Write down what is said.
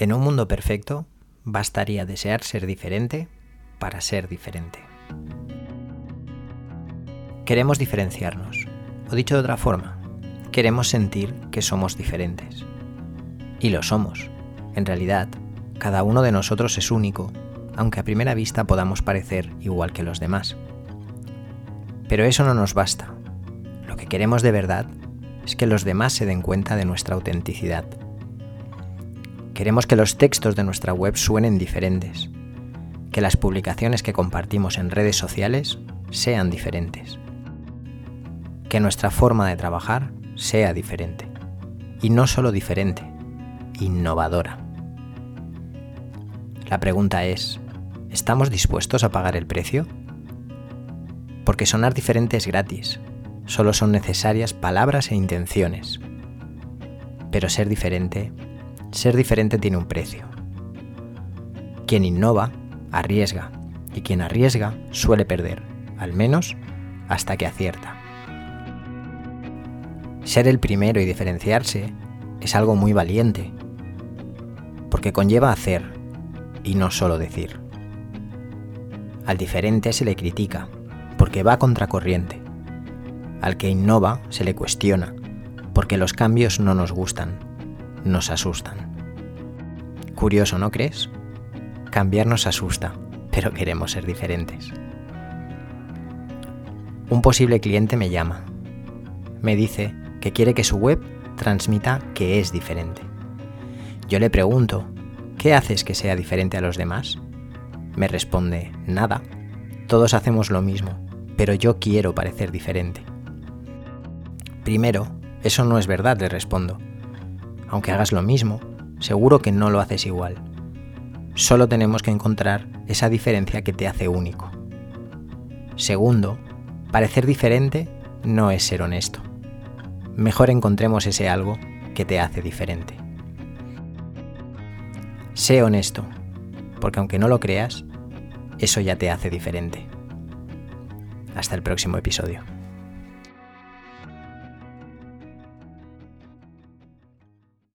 En un mundo perfecto, bastaría desear ser diferente para ser diferente. Queremos diferenciarnos, o dicho de otra forma, queremos sentir que somos diferentes. Y lo somos. En realidad, cada uno de nosotros es único, aunque a primera vista podamos parecer igual que los demás. Pero eso no nos basta. Lo que queremos de verdad es que los demás se den cuenta de nuestra autenticidad Queremos que los textos de nuestra web suenen diferentes, que las publicaciones que compartimos en redes sociales sean diferentes, que nuestra forma de trabajar sea diferente, y no solo diferente, innovadora. La pregunta es, ¿estamos dispuestos a pagar el precio? Porque sonar diferente es gratis, solo son necesarias palabras e intenciones. Pero ser diferente ser diferente tiene un precio. Quien innova, arriesga, y quien arriesga suele perder, al menos hasta que acierta. Ser el primero y diferenciarse es algo muy valiente, porque conlleva hacer y no solo decir. Al diferente se le critica, porque va contracorriente. Al que innova se le cuestiona, porque los cambios no nos gustan nos asustan. Curioso, ¿no crees? Cambiar nos asusta, pero queremos ser diferentes. Un posible cliente me llama. Me dice que quiere que su web transmita que es diferente. Yo le pregunto, ¿qué haces que sea diferente a los demás? Me responde, nada. Todos hacemos lo mismo, pero yo quiero parecer diferente. Primero, eso no es verdad, le respondo aunque hagas lo mismo, seguro que no lo haces igual. Solo tenemos que encontrar esa diferencia que te hace único. Segundo, parecer diferente no es ser honesto. Mejor encontremos ese algo que te hace diferente. Sé honesto, porque aunque no lo creas, eso ya te hace diferente. Hasta el próximo episodio.